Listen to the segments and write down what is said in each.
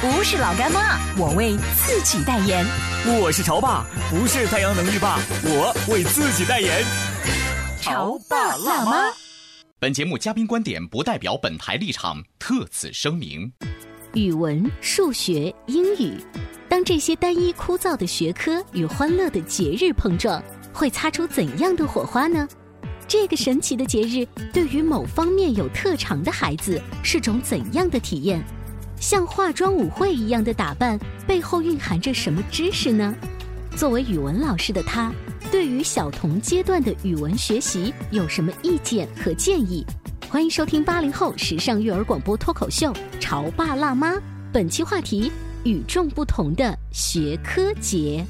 不是老干妈，我为自己代言。我是潮爸，不是太阳能浴霸，我为自己代言。潮爸辣妈。本节目嘉宾观点不代表本台立场，特此声明。语文、数学、英语，当这些单一枯燥的学科与欢乐的节日碰撞，会擦出怎样的火花呢？这个神奇的节日对于某方面有特长的孩子是种怎样的体验？像化妆舞会一样的打扮背后蕴含着什么知识呢？作为语文老师的他，对于小童阶段的语文学习有什么意见和建议？欢迎收听八零后时尚育儿广播脱口秀《潮爸辣妈》，本期话题：与众不同的学科节。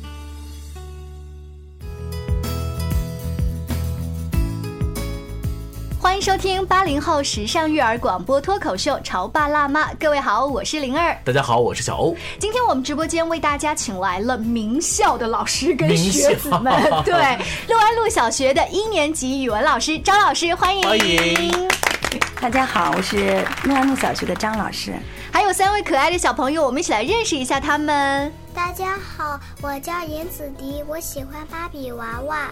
迎收听八零后时尚育儿广播脱口秀《潮爸辣妈》，各位好，我是灵儿。大家好，我是小欧。今天我们直播间为大家请来了名校的老师跟学子们，对，六安路小学的一年级语文老师张老师，欢迎。欢迎大家好，我是六安路小学的张老师。还有三位可爱的小朋友，我们一起来认识一下他们。大家好，我叫严子迪，我喜欢芭比娃娃。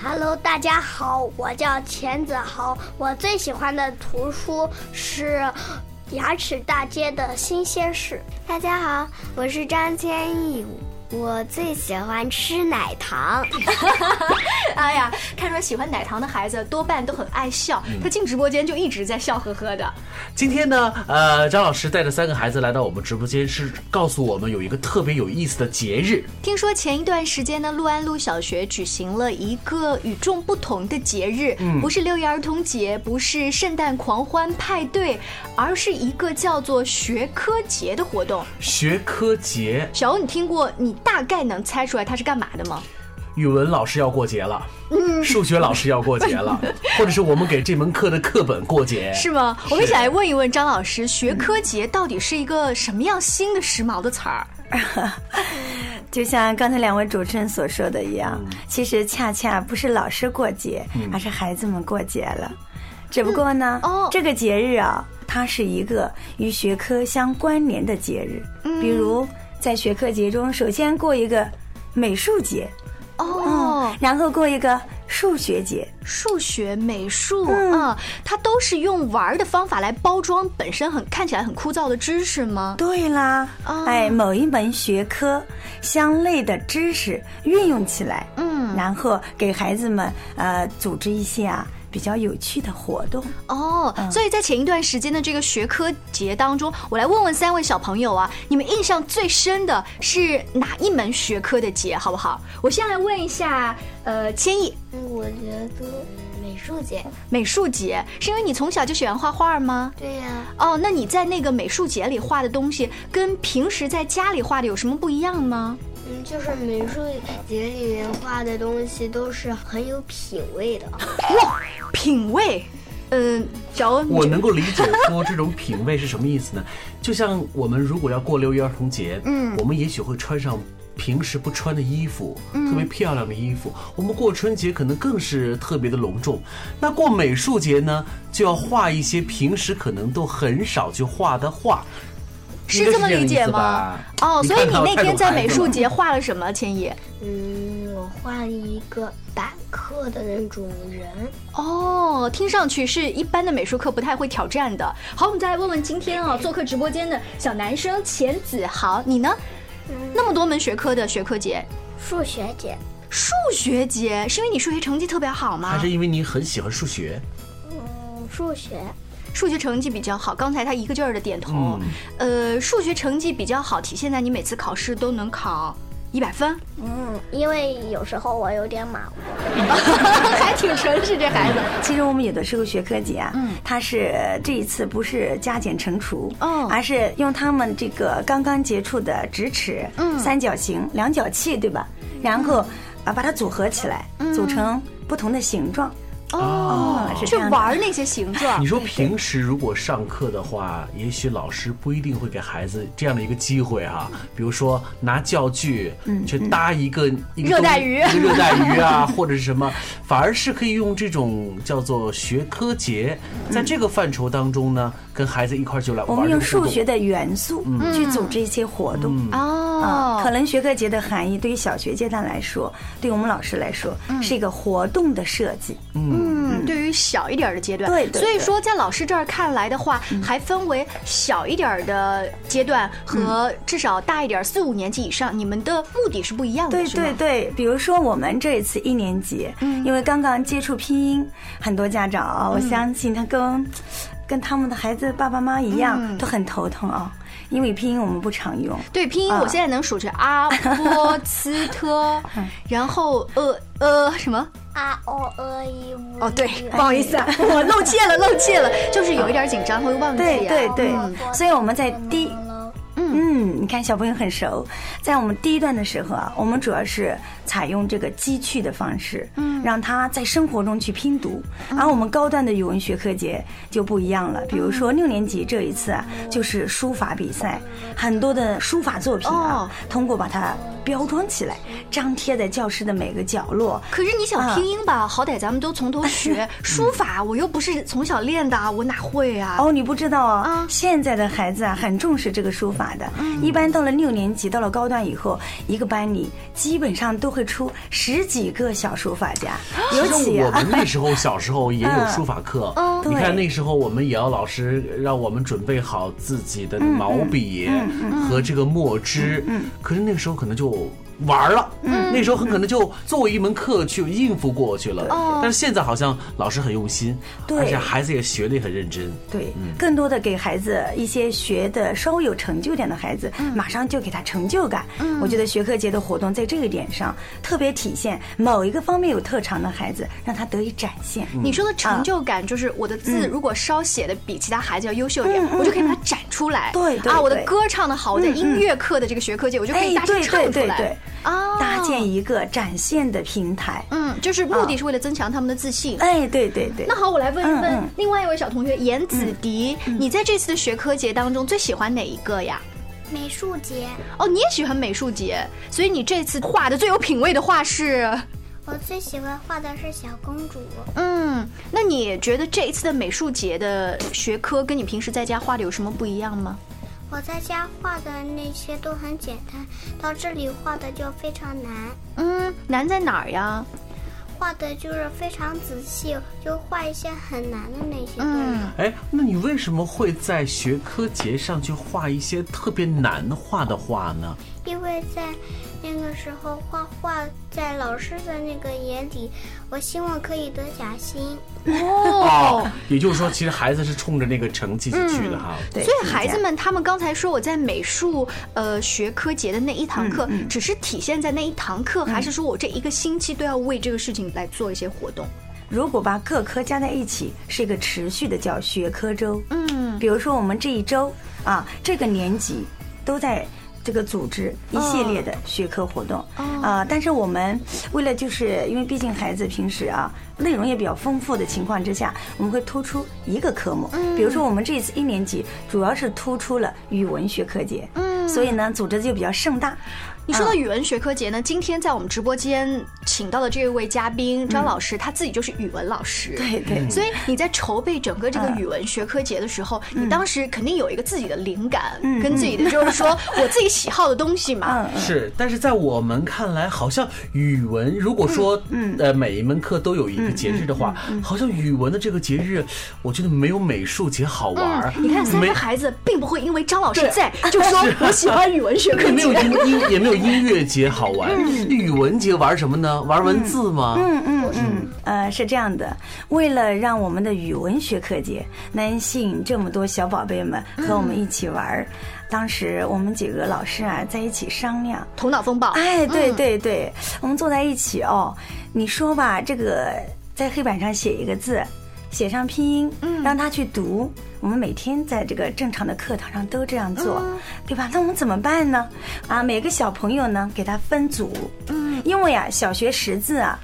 Hello，大家好，我叫钱子豪，我最喜欢的图书是《牙齿大街的新鲜事》。大家好，我是张千毅，我最喜欢吃奶糖。哎呀，看出来喜欢奶糖的孩子多半都很爱笑，他进直播间就一直在笑呵呵的。今天呢，呃，张老师带着三个孩子来到我们直播间，是告诉我们有一个特别有意思的节日。听说前一段时间呢，陆安路小学举行了一个与众不同的节日，不是六一儿童节，不是圣诞狂欢派对，而是一个叫做学科节的活动。学科节，小欧，你听过？你大概能猜出来它是干嘛的吗？语文老师要过节了，嗯数学老师要过节了，或者是我们给这门课的课本过节，是吗？我们一起来问一问张老师，学科节到底是一个什么样新的时髦的词儿？就像刚才两位主持人所说的一样，其实恰恰不是老师过节，而是孩子们过节了。只不过呢，哦这个节日啊，它是一个与学科相关联的节日。比如在学科节中，首先过一个美术节，哦，然后过一个数学节。数学、美术嗯。啊，它都是用玩儿的方法来包装本身很看起来很枯燥的知识吗？对啦，哦。哎，某一门学科相类的知识运用起来，嗯。然后给孩子们呃组织一些啊比较有趣的活动。哦，所以在前一段时间的这个学科节当中，我来问问三位小朋友啊，你们印象最深的是哪一门学科的节，好不好？我先来问一下，呃，千亿，我觉得美术节，美术节是因为你从小就喜欢画画吗？对呀、哦，那你在那个美术节里画的东西，跟平时在家里画的有什么不一样吗？嗯，就是美术节里面画的东西都是很有品味的。哇，品味，嗯，小欧，我能够理解说这种品味是什么意思呢？就像我们如果要过六一儿童节，嗯，我们也许会穿上平时不穿的衣服，特别漂亮的衣服。我们过春节可能更是特别的隆重。那过美术节呢，就要画一些平时可能都很少去画的画。是这么理解吗？哦，所以你那天在美术节。画了什么？千叶？嗯，我画了一个板课的那种人。哦，听上去是一般的美术课不太会挑战的。好，我们再来问问今天啊做客直播间的小男生钱子豪，你呢？那么多门学科的学科节，数学节，数学节是因为你数学成绩特别好吗？还是因为你很喜欢数学？嗯，数学。数学成绩比较好，刚才他一个劲儿的点头。呃，数学成绩比较好，体现在你每次考试都能考一百分。嗯，因为有时候我有点马虎，还挺诚实这孩子。其实我们有的时候学科节啊，嗯，它是这一次不是加减乘除，哦，而是用他们这个刚刚接触的直尺、嗯，三角形、量角器，对吧？然后啊，把它组合起来，组成不同的形状。哦，去玩那些形状。你说平时如果上课的话，也许老师不一定会给孩子这样的一个机会哈。比如说拿教具去搭一个热带鱼、热带鱼啊，或者是什么，反而是可以用这种叫做学科节，在这个范畴当中呢，跟孩子一块就来玩。我们用数学的元素去组织一些活动哦。可能学科节的含义对于小学阶段来说，对我们老师来说是一个活动的设计。嗯。嗯，对于小一点的阶段，对，所以说在老师这儿看来的话，还分为小一点的阶段和至少大一点四五年级以上，你们的目的是不一样的，对对对。比如说我们这一次一年级，嗯，因为刚刚接触拼音，很多家长啊，我相信他跟跟他们的孩子爸爸妈妈一样，都很头疼啊。因为拼音我们不常用，对拼音我现在能数着阿波 斯特，然后呃呃什么啊哦呃一哦对，不好意思啊，我漏气了漏气了，就是有一点紧张会忘记，对对对，所以我们在第。嗯，你看小朋友很熟，在我们第一段的时候啊，我们主要是采用这个积趣的方式，嗯，让他在生活中去拼读。而我们高端的语文学科节就不一样了，比如说六年级这一次啊，就是书法比赛，很多的书法作品啊，通过把它标装起来，张贴在教室的每个角落。可是你想拼音吧，好歹咱们都从头学，书法我又不是从小练的，我哪会啊？哦，你不知道啊？现在的孩子啊，很重视这个书法。的，一般到了六年级，到了高段以后，一个班里基本上都会出十几个小书法家。尤其我们那时候小时候也有书法课，你看那时候我们也要老师让我们准备好自己的毛笔和这个墨汁，可是那个时候可能就。玩了，嗯。那时候很可能就作为一门课去应付过去了。但是现在好像老师很用心，对。而且孩子也学的也很认真。对，更多的给孩子一些学的稍微有成就点的孩子，马上就给他成就感。我觉得学科节的活动在这个点上特别体现某一个方面有特长的孩子，让他得以展现。你说的成就感就是我的字如果稍写的比其他孩子要优秀一点，我就可以把它展出来。对啊，我的歌唱的好，我在音乐课的这个学科节，我就可以大声唱出来。啊，搭建一个展现的平台，嗯，就是目的是为了增强他们的自信。哎，对对对。那好，我来问一问另外一位小同学严子迪，你在这次的学科节当中最喜欢哪一个呀？美术节。哦，你也喜欢美术节，所以你这次画的最有品位的画是？我最喜欢画的是小公主。嗯，那你觉得这一次的美术节的学科跟你平时在家画的有什么不一样吗？我在家画的那些都很简单，到这里画的就非常难。嗯，难在哪儿呀？画的就是非常仔细，就画一些很难的那些。嗯，哎，那你为什么会在学科节上去画一些特别难画的画呢？因为在那个时候画画，在老师的那个眼里，我希望可以得假星。哦，也就是说，其实孩子是冲着那个成绩去的哈。对。所以孩子们他们刚才说我在美术呃学科节的那一堂课，只是体现在那一堂课，还是说我这一个星期都要为这个事情来做一些活动？如果把各科加在一起，是一个持续的叫学科周。嗯。比如说我们这一周啊，这个年级都在。这个组织一系列的学科活动啊，但是我们为了就是因为毕竟孩子平时啊内容也比较丰富的情况之下，我们会突出一个科目，比如说我们这次一年级主要是突出了语文学科节，所以呢组织就比较盛大。你说的语文学科节呢，今天在我们直播间。请到的这位嘉宾张老师，他自己就是语文老师。对对，所以你在筹备整个这个语文学科节的时候，你当时肯定有一个自己的灵感，跟自己的就是说 我自己喜好的东西嘛。是，但是在我们看来，好像语文如果说呃每一门课都有一个节日的话，好像语文的这个节日，我觉得没有美术节好玩。你看三个孩子并不会因为张老师在就说 我喜欢语文学科，也没有音音也没有音乐节好玩。语文节玩什么呢？玩文字吗？嗯嗯嗯，呃，是这样的，为了让我们的语文学科节能吸引这么多小宝贝们和我们一起玩，当时我们几个老师啊在一起商量，头脑风暴。哎，对对对，我们坐在一起哦，你说吧，这个在黑板上写一个字。写上拼音，嗯让他去读。我们每天在这个正常的课堂上都这样做，对吧？那我们怎么办呢？啊，每个小朋友呢，给他分组。嗯，因为啊，小学识字啊，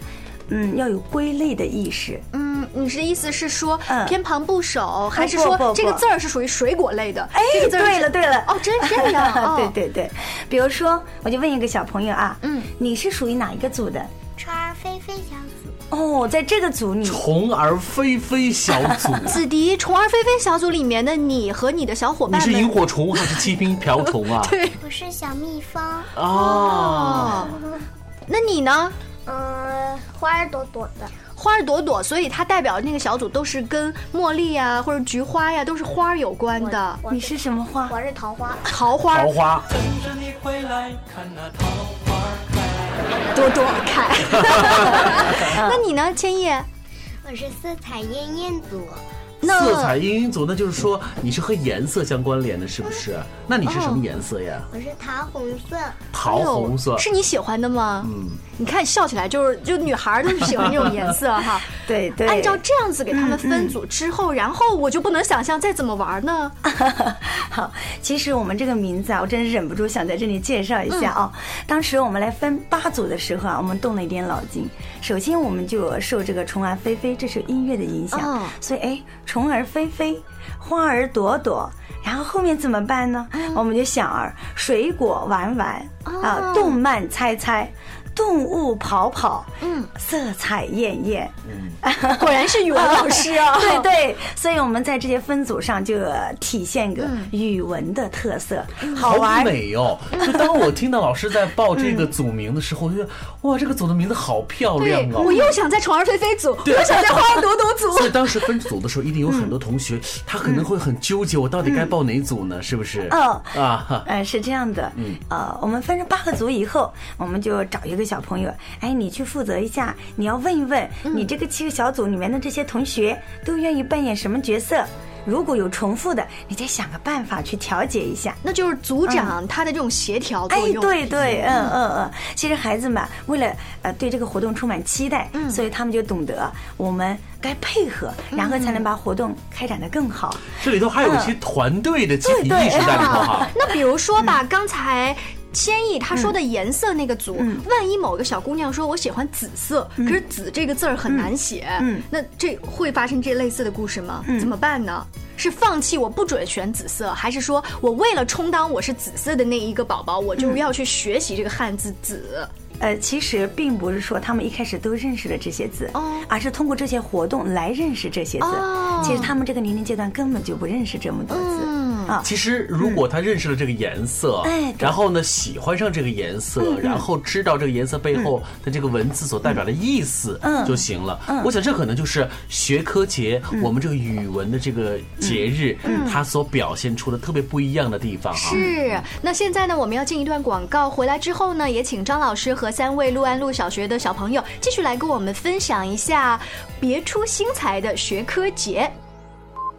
嗯，要有归类的意识。嗯，你的意思是说偏旁部首，还是说这个字儿是属于水果类的？哎，对了对了，哦，真这样。对对对，比如说，我就问一个小朋友啊，嗯，你是属于哪一个组的？川儿飞飞小。哦，在这个组里，虫儿飞飞小组，子迪，虫儿飞飞小组里面的你和你的小伙伴，你是萤火虫还是七星瓢虫啊？对，我是小蜜蜂。哦，那你呢？嗯，花儿朵朵的，花儿朵朵，所以它代表那个小组都是跟茉莉呀或者菊花呀都是花儿有关的。你是什么花？我是桃花。桃花。桃花。朵朵开，那 你呢，千叶？我是色彩艳艳组。色彩茵茵组，那就是说你是和颜色相关联的，是不是？那你是什么颜色呀？我是桃红色。桃红色是你喜欢的吗？嗯，你看笑起来就是就女孩都是喜欢这种颜色哈。对对。按照这样子给他们分组之后，然后我就不能想象再怎么玩呢。好，其实我们这个名字啊，我真是忍不住想在这里介绍一下啊。当时我们来分八组的时候啊，我们动了一点脑筋。首先，我们就受这个虫儿飞飞这首音乐的影响，所以哎。虫儿飞飞，花儿朵朵，然后后面怎么办呢？我们就想儿，水果玩玩，啊，动漫猜猜。动物跑跑，嗯，色彩艳艳，嗯，果然是语文 老师啊，对对，所以我们在这些分组上就体现个语文的特色，好美哦！就当我听到老师在报这个组名的时候，我觉得哇，这个组的名字好漂亮啊！我又想在虫儿飞飞组，又想在花儿朵朵组。所以当时分组的时候，一定有很多同学，他可能会很纠结，我到底该报哪组呢？是不是？嗯啊，哎，是这样的，嗯，呃，我们分成八个组以后，我们就找一个。小朋友，哎，你去负责一下，你要问一问你这个七个小组里面的这些同学都愿意扮演什么角色。如果有重复的，你再想个办法去调节一下。那就是组长他的这种协调作用。哎，对对，嗯嗯嗯。其实孩子们为了呃对这个活动充满期待，所以他们就懂得我们该配合，然后才能把活动开展的更好。这里头还有一些团队的集体意识在里头哈。那比如说吧，刚才。千亿他说的颜色那个组，万一某个小姑娘说我喜欢紫色，可是紫这个字儿很难写，那这会发生这类似的故事吗？怎么办呢？是放弃我不准选紫色，还是说我为了充当我是紫色的那一个宝宝，我就要去学习这个汉字紫？呃，其实并不是说他们一开始都认识了这些字，而是通过这些活动来认识这些字。其实他们这个年龄阶段根本就不认识这么多字。啊，其实如果他认识了这个颜色，哎，然后呢喜欢上这个颜色，然后知道这个颜色背后的这个文字所代表的意思，嗯，就行了。嗯，我想这可能就是学科节，我们这个语文的这个节日，嗯，它所表现出的特别不一样的地方啊。是。那现在呢，我们要进一段广告，回来之后呢，也请张老师和三位陆安路小学的小朋友继续来跟我们分享一下别出心裁的学科节。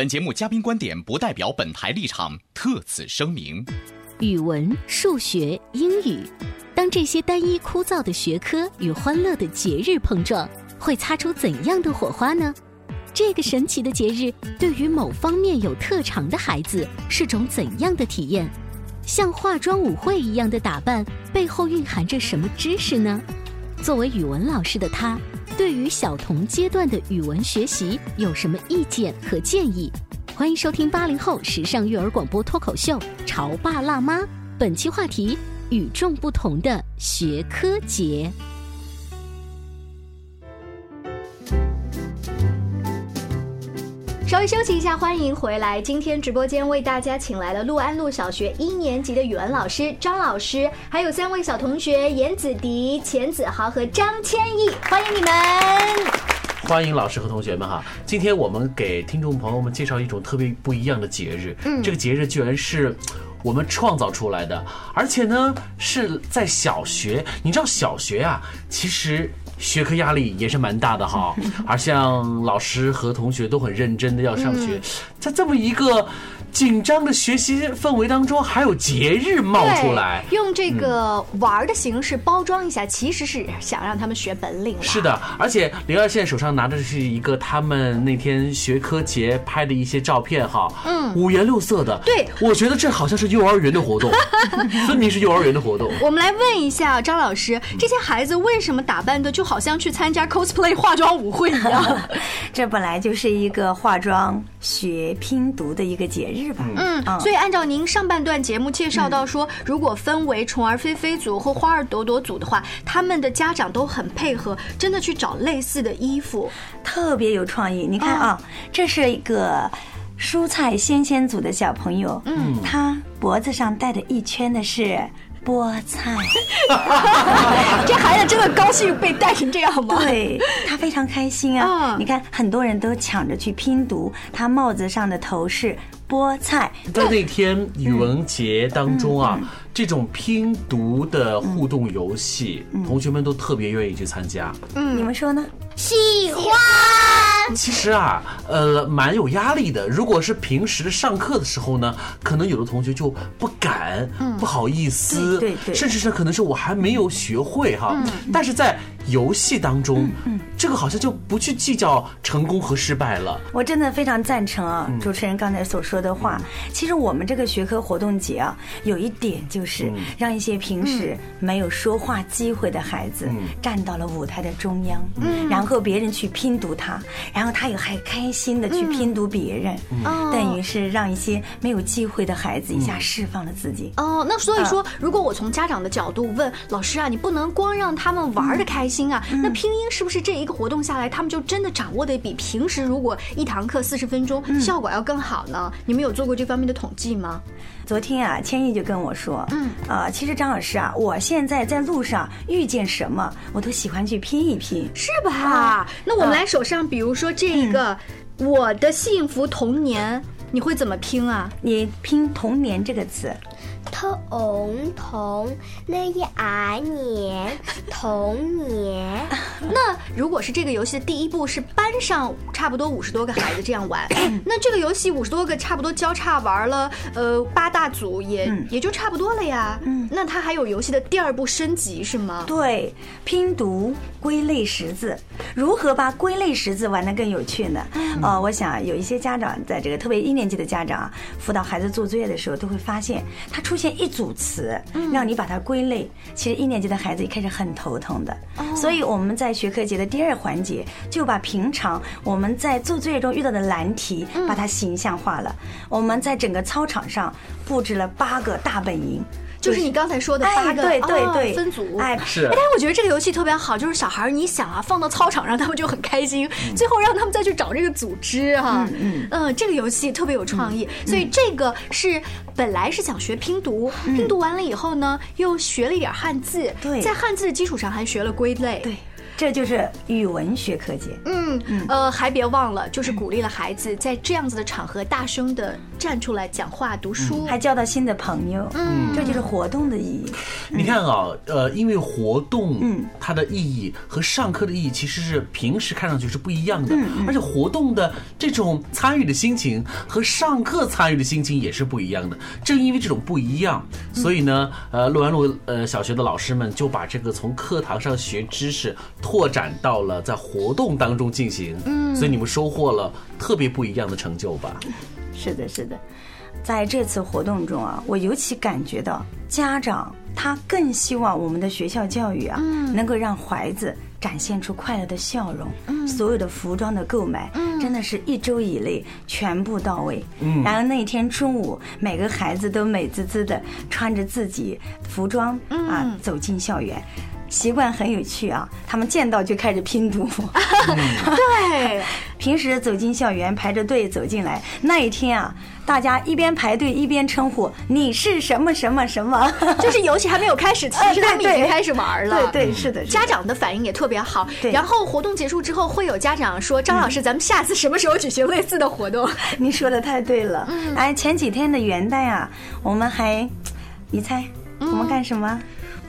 本节目嘉宾观点不代表本台立场，特此声明。语文、数学、英语，当这些单一枯燥的学科与欢乐的节日碰撞，会擦出怎样的火花呢？这个神奇的节日对于某方面有特长的孩子是种怎样的体验？像化妆舞会一样的打扮背后蕴含着什么知识呢？作为语文老师的他，对于小童阶段的语文学习有什么意见和建议？欢迎收听八零后时尚育儿广播脱口秀《潮爸辣妈》，本期话题：与众不同的学科节。稍微休息一下，欢迎回来。今天直播间为大家请来了陆安路小学一年级的语文老师张老师，还有三位小同学严子迪、钱子豪和张千毅，欢迎你们！欢迎老师和同学们哈！今天我们给听众朋友们介绍一种特别不一样的节日，嗯，这个节日居然是我们创造出来的，而且呢是在小学。你知道小学啊，其实。学科压力也是蛮大的哈，而像老师和同学都很认真的要上学，在这么一个。紧张的学习氛围当中，还有节日冒出来，用这个玩的形式包装一下，其实是想让他们学本领。是的，而且灵儿现在手上拿的是一个他们那天学科节拍的一些照片哈，嗯，五颜六色的。对，我觉得这好像是幼儿园的活动，分明是幼儿园的活动。我们来问一下张老师，这些孩子为什么打扮的就好像去参加 cosplay 化妆舞会一样？这本来就是一个化妆学拼读的一个节日。嗯，所以按照您上半段节目介绍到说，如果分为虫儿飞飞组或花儿朵朵组的话，他们的家长都很配合，真的去找类似的衣服，特别有创意。你看啊，这是一个蔬菜鲜鲜组的小朋友，嗯，他脖子上戴的一圈的是。菠菜，这孩子真的高兴被带成这样吗？对他非常开心啊！你看，很多人都抢着去拼读，他帽子上的头饰。菠菜，在那天语文节当中啊，这种拼读的互动游戏，同学们都特别愿意去参加。嗯，你们说呢？喜欢。其实啊，呃，蛮有压力的。如果是平时上课的时候呢，可能有的同学就不敢，不好意思，对对，甚至是可能是我还没有学会哈。但是在游戏当中，这个好像就不去计较成功和失败了。我真的非常赞成啊，主持人刚才所说的话。其实我们这个学科活动节啊，有一点就是让一些平时没有说话机会的孩子站到了舞台的中央，然后别人去拼读他，然后他也还开心的去拼读别人，等于是让一些没有机会的孩子一下释放了自己。哦，那所以说，如果我从家长的角度问老师啊，你不能光让他们玩的开心。心啊，那拼音是不是这一个活动下来，他们就真的掌握的比平时如果一堂课四十分钟效果要更好呢？你们有做过这方面的统计吗？昨天啊，千亿就跟我说，嗯，啊，其实张老师啊，我现在在路上遇见什么，我都喜欢去拼一拼，是吧？那我们来手上，比如说这一个“我的幸福童年”，你会怎么拼啊？你拼“童年”这个词。童童那一二年童年，那如果是这个游戏的第一步是班上差不多五十多个孩子这样玩，那这个游戏五十多个差不多交叉玩了，呃八大组也也就差不多了呀。嗯，那它还有游戏的第二步升级是吗？对，拼读归类识字，如何把归类识字玩得更有趣呢？呃，我想有一些家长在这个特别一年级的家长辅导孩子做作业的时候，都会发现他。出现一组词，让你把它归类。其实一年级的孩子一开始很头疼的，所以我们在学科节的第二环节，就把平常我们在做作业中遇到的难题，把它形象化了。我们在整个操场上布置了八个大本营。就是你刚才说的八个对对对。分组，哎是，但是我觉得这个游戏特别好，就是小孩儿你想啊，放到操场上他们就很开心，最后让他们再去找这个组织哈，嗯嗯，这个游戏特别有创意，所以这个是本来是想学拼读，拼读完了以后呢，又学了一点汉字，对，在汉字的基础上还学了归类，对。这就是语文学科节。嗯，呃，还别忘了，就是鼓励了孩子在这样子的场合大声的站出来讲话、读书，还交到新的朋友。嗯，这就是活动的意义。你看啊，呃，因为活动，嗯，它的意义和上课的意义其实是平时看上去是不一样的，而且活动的这种参与的心情和上课参与的心情也是不一样的。正因为这种不一样，所以呢，呃，陆安路呃小学的老师们就把这个从课堂上学知识拓展到了在活动当中进行。嗯，所以你们收获了特别不一样的成就吧？是的，是的。在这次活动中啊，我尤其感觉到家长他更希望我们的学校教育啊，能够让孩子展现出快乐的笑容。嗯，所有的服装的购买，嗯，真的是一周以内全部到位。嗯，然后那天中午，每个孩子都美滋滋的穿着自己服装啊走进校园。习惯很有趣啊！他们见到就开始拼读。对，平时走进校园排着队走进来，那一天啊，大家一边排队一边称呼你是什么什么什么，就是游戏还没有开始，其实他们已经开始玩了。对对是的，家长的反应也特别好。然后活动结束之后，会有家长说：“张老师，咱们下次什么时候举行类似的活动？”你说的太对了。哎，前几天的元旦啊，我们还，你猜我们干什么？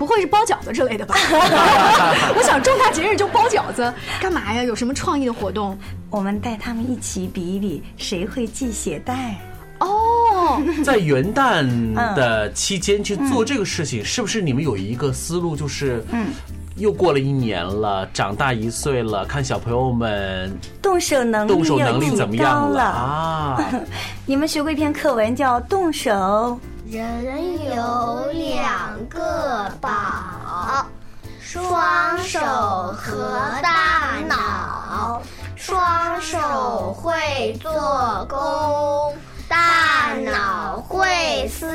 不会是包饺子之类的吧？我想重大节日就包饺子，干嘛呀？有什么创意的活动？我们带他们一起比一比，谁会系鞋带？哦，在元旦的期间去做这个事情，是不是你们有一个思路？就是，嗯，又过了一年了，长大一岁了，看小朋友们动手能力动手能力怎么样了啊？你们学过一篇课文叫《动手》。人有两个宝，双手和大脑。双手会做工，大脑会思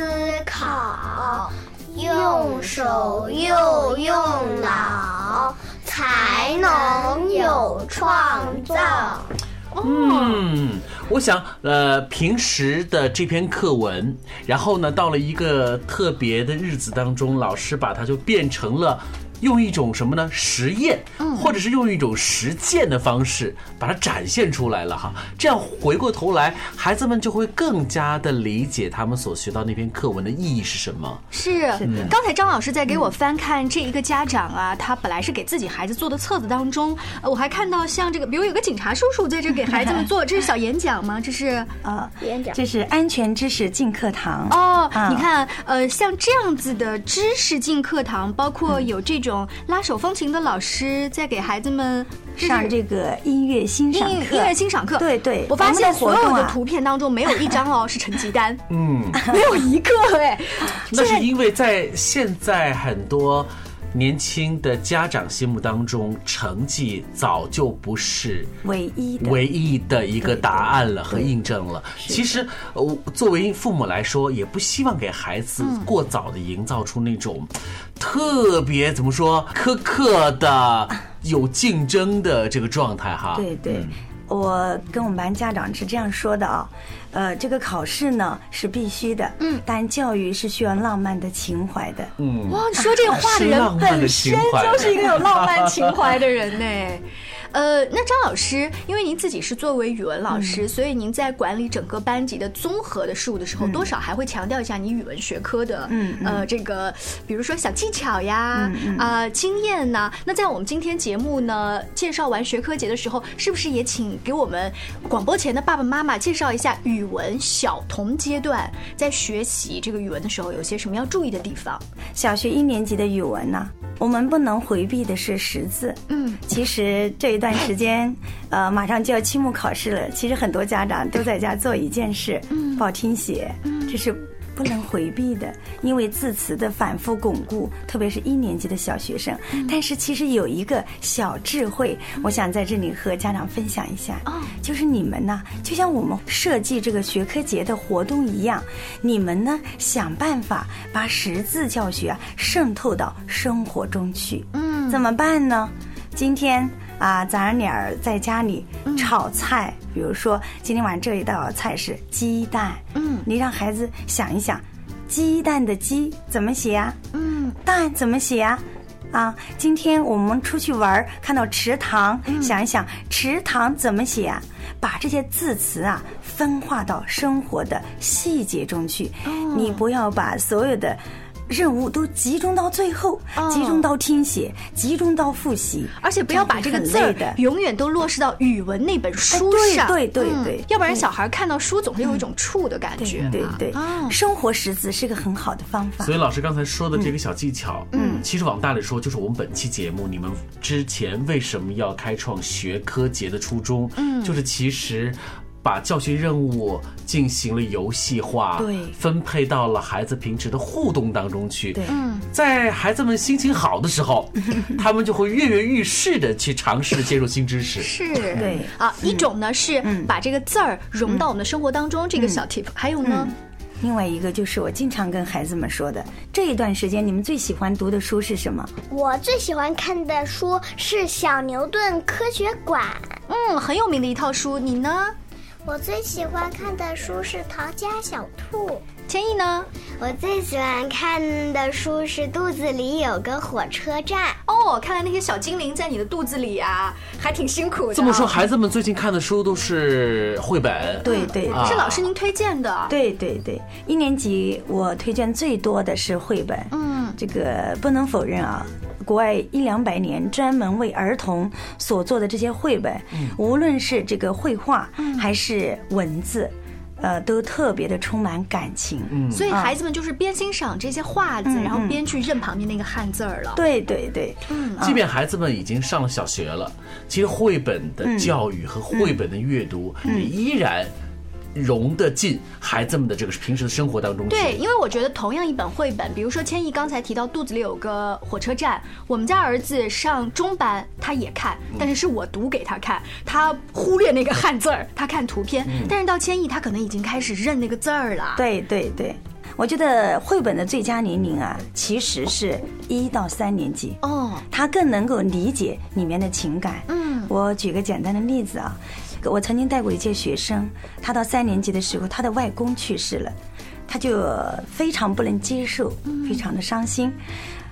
考。用手又用脑，才能有创造。嗯，我想，呃，平时的这篇课文，然后呢，到了一个特别的日子当中，老师把它就变成了。用一种什么呢？实验，或者是用一种实践的方式把它展现出来了哈。这样回过头来，孩子们就会更加的理解他们所学到那篇课文的意义是什么。是，刚才张老师在给我翻看这一个家长啊，他本来是给自己孩子做的册子当中，我还看到像这个，比如有个警察叔叔在这给孩子们做，这是小演讲吗？这是呃演讲，这是安全知识进课堂哦。你看，呃，像这样子的知识进课堂，包括有这。种拉手风琴的老师在给孩子们上这个音乐欣赏音乐欣赏课。对对，我发现所有的图片当中没有一张哦 是成绩单，嗯，没有一个哎。那是因为在现在很多。年轻的家长心目当中，成绩早就不是唯一唯一的一个答案了和印证了。其实，我，作为父母来说，也不希望给孩子过早的营造出那种特别怎么说苛刻的、有竞争的这个状态哈。对对。我跟我们班家长是这样说的啊，呃，这个考试呢是必须的，嗯，但教育是需要浪漫的情怀的，嗯，哇，你说这话的人本身就是一个有浪漫情怀的人呢。呃，那张老师，因为您自己是作为语文老师，所以您在管理整个班级的综合的事务的时候，多少还会强调一下你语文学科的，嗯呃，这个比如说小技巧呀，啊，经验呐。那在我们今天节目呢介绍完学科节的时候，是不是也请给我们广播前的爸爸妈妈介绍一下语文小童阶段在学习这个语文的时候有些什么要注意的地方？小学一年级的语文呢，我们不能回避的是识字。嗯，其实这一段。段时间，呃，马上就要期末考试了。其实很多家长都在家做一件事，报听写，这是不能回避的。因为字词的反复巩固，特别是一年级的小学生。但是其实有一个小智慧，我想在这里和家长分享一下。就是你们呢，就像我们设计这个学科节的活动一样，你们呢想办法把识字教学渗透到生活中去。嗯，怎么办呢？今天。啊，早上你儿在家里炒菜，比如说今天晚上这一道菜是鸡蛋，嗯，你让孩子想一想，鸡蛋的鸡怎么写啊？嗯，蛋怎么写啊？啊，今天我们出去玩儿，看到池塘，想一想池塘怎么写啊？把这些字词啊分化到生活的细节中去。你不要把所有的任务都集中到最后，集中到听写，集中到复习，而且不要把这个字。永远都落实到语文那本书上，哎对对对嗯要不然小孩看到书总是有一种怵的感觉，对对，啊生活识字是个很好的方法。所。以老师刚才说的这个小技巧，嗯，其实往大里说，就是我们本期节目你们之前为什么要开创学科节的初衷，嗯，就是其实。把教学任务进行了游戏化，对分配到了孩子平时的互动当中去。对嗯在孩子们心情好的时候，他们就会跃跃欲试的去尝试接受新知识。是，对啊，一种呢是把这个字儿融到我们的生活当中，这个小 tip，还有呢，另外一个就是我经常跟孩子们说的，这一段时间你们最喜欢读的书是什么？我最喜欢看的书是《小牛顿科学馆》。嗯，很有名的一套书，你呢？我最喜欢看的书是《逃家小兔》。千亿呢？我最喜欢看的书是《肚子里有个火车站》。哦，看来那些小精灵在你的肚子里啊，还挺辛苦的。这么说，孩子们最近看的书都是绘本。对对啊是老师您推荐的。对对对，一年级我推荐最多的是绘本。嗯，这个不能否认啊，国外一两百年专门为儿童所做的这些绘本，无论是这个绘画还是文字，呃，都特别的充满感情。嗯，所以孩子们就是边欣赏这些画字，然后边去认旁边那个汉字儿了。对对对，即便孩子们已经上了小学了，其实绘本的教育和绘本的阅读也依然融得进孩子们的这个平时的生活当中。对，因为我觉得同样一本绘本，比如说千亿刚才提到肚子里有个火车站，我们家儿子上中班他也看，但是是我读给他看，他忽略那个汉字儿，他看图片。但是到千亿，他可能已经开始认那个字儿了。对对对，我觉得绘本的最佳年龄啊，其实是一到三年级。哦，他更能够理解里面的情感。嗯，我举个简单的例子啊，我曾经带过一届学生，他到三年级的时候，他的外公去世了，他就非常不能接受，非常的伤心。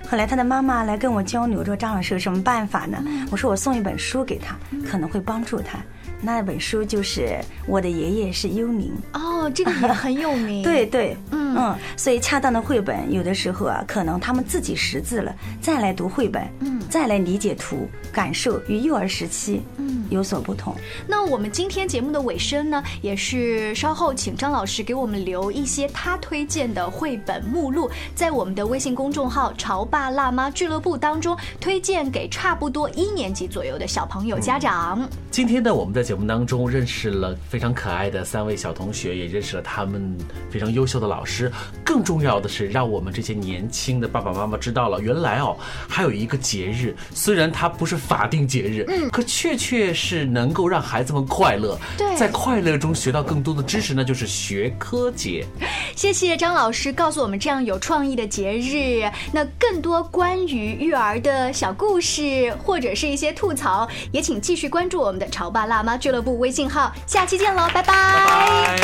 后来他的妈妈来跟我交流，说张老师有什么办法呢？我说我送一本书给他，可能会帮助他。那本书就是《我的爷爷是幽灵》。哦，这个也很有名。对对，嗯所以恰当的绘本有的时候啊，可能他们自己识字了，再来读绘本，嗯，再来理解图，感受与幼儿时期，嗯，有所不同。那我们今天节目的尾声呢，也是稍后请张老师给我们留一些他推荐的绘本目录，在我们的微信公众号“潮爸辣妈俱乐部”当中推荐给差不多一年级左右的小朋友家长。今天呢，我们在节目当中认识了非常可爱的三位小同学，也认识了他们非常优秀的老师。更重要的是，让我们这些年轻的爸爸妈妈知道了，原来哦，还有一个节日，虽然它不是法定节日，嗯，可确确是能够让孩子们快乐。对在快乐中学到更多的知识，那就是学科节。谢谢张老师告诉我们这样有创意的节日。那更多关于育儿的小故事或者是一些吐槽，也请继续关注我们的潮爸辣妈俱乐部微信号。下期见喽，拜拜拜。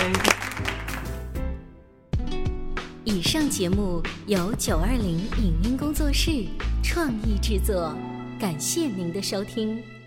以上节目由九二零影音工作室创意制作，感谢您的收听。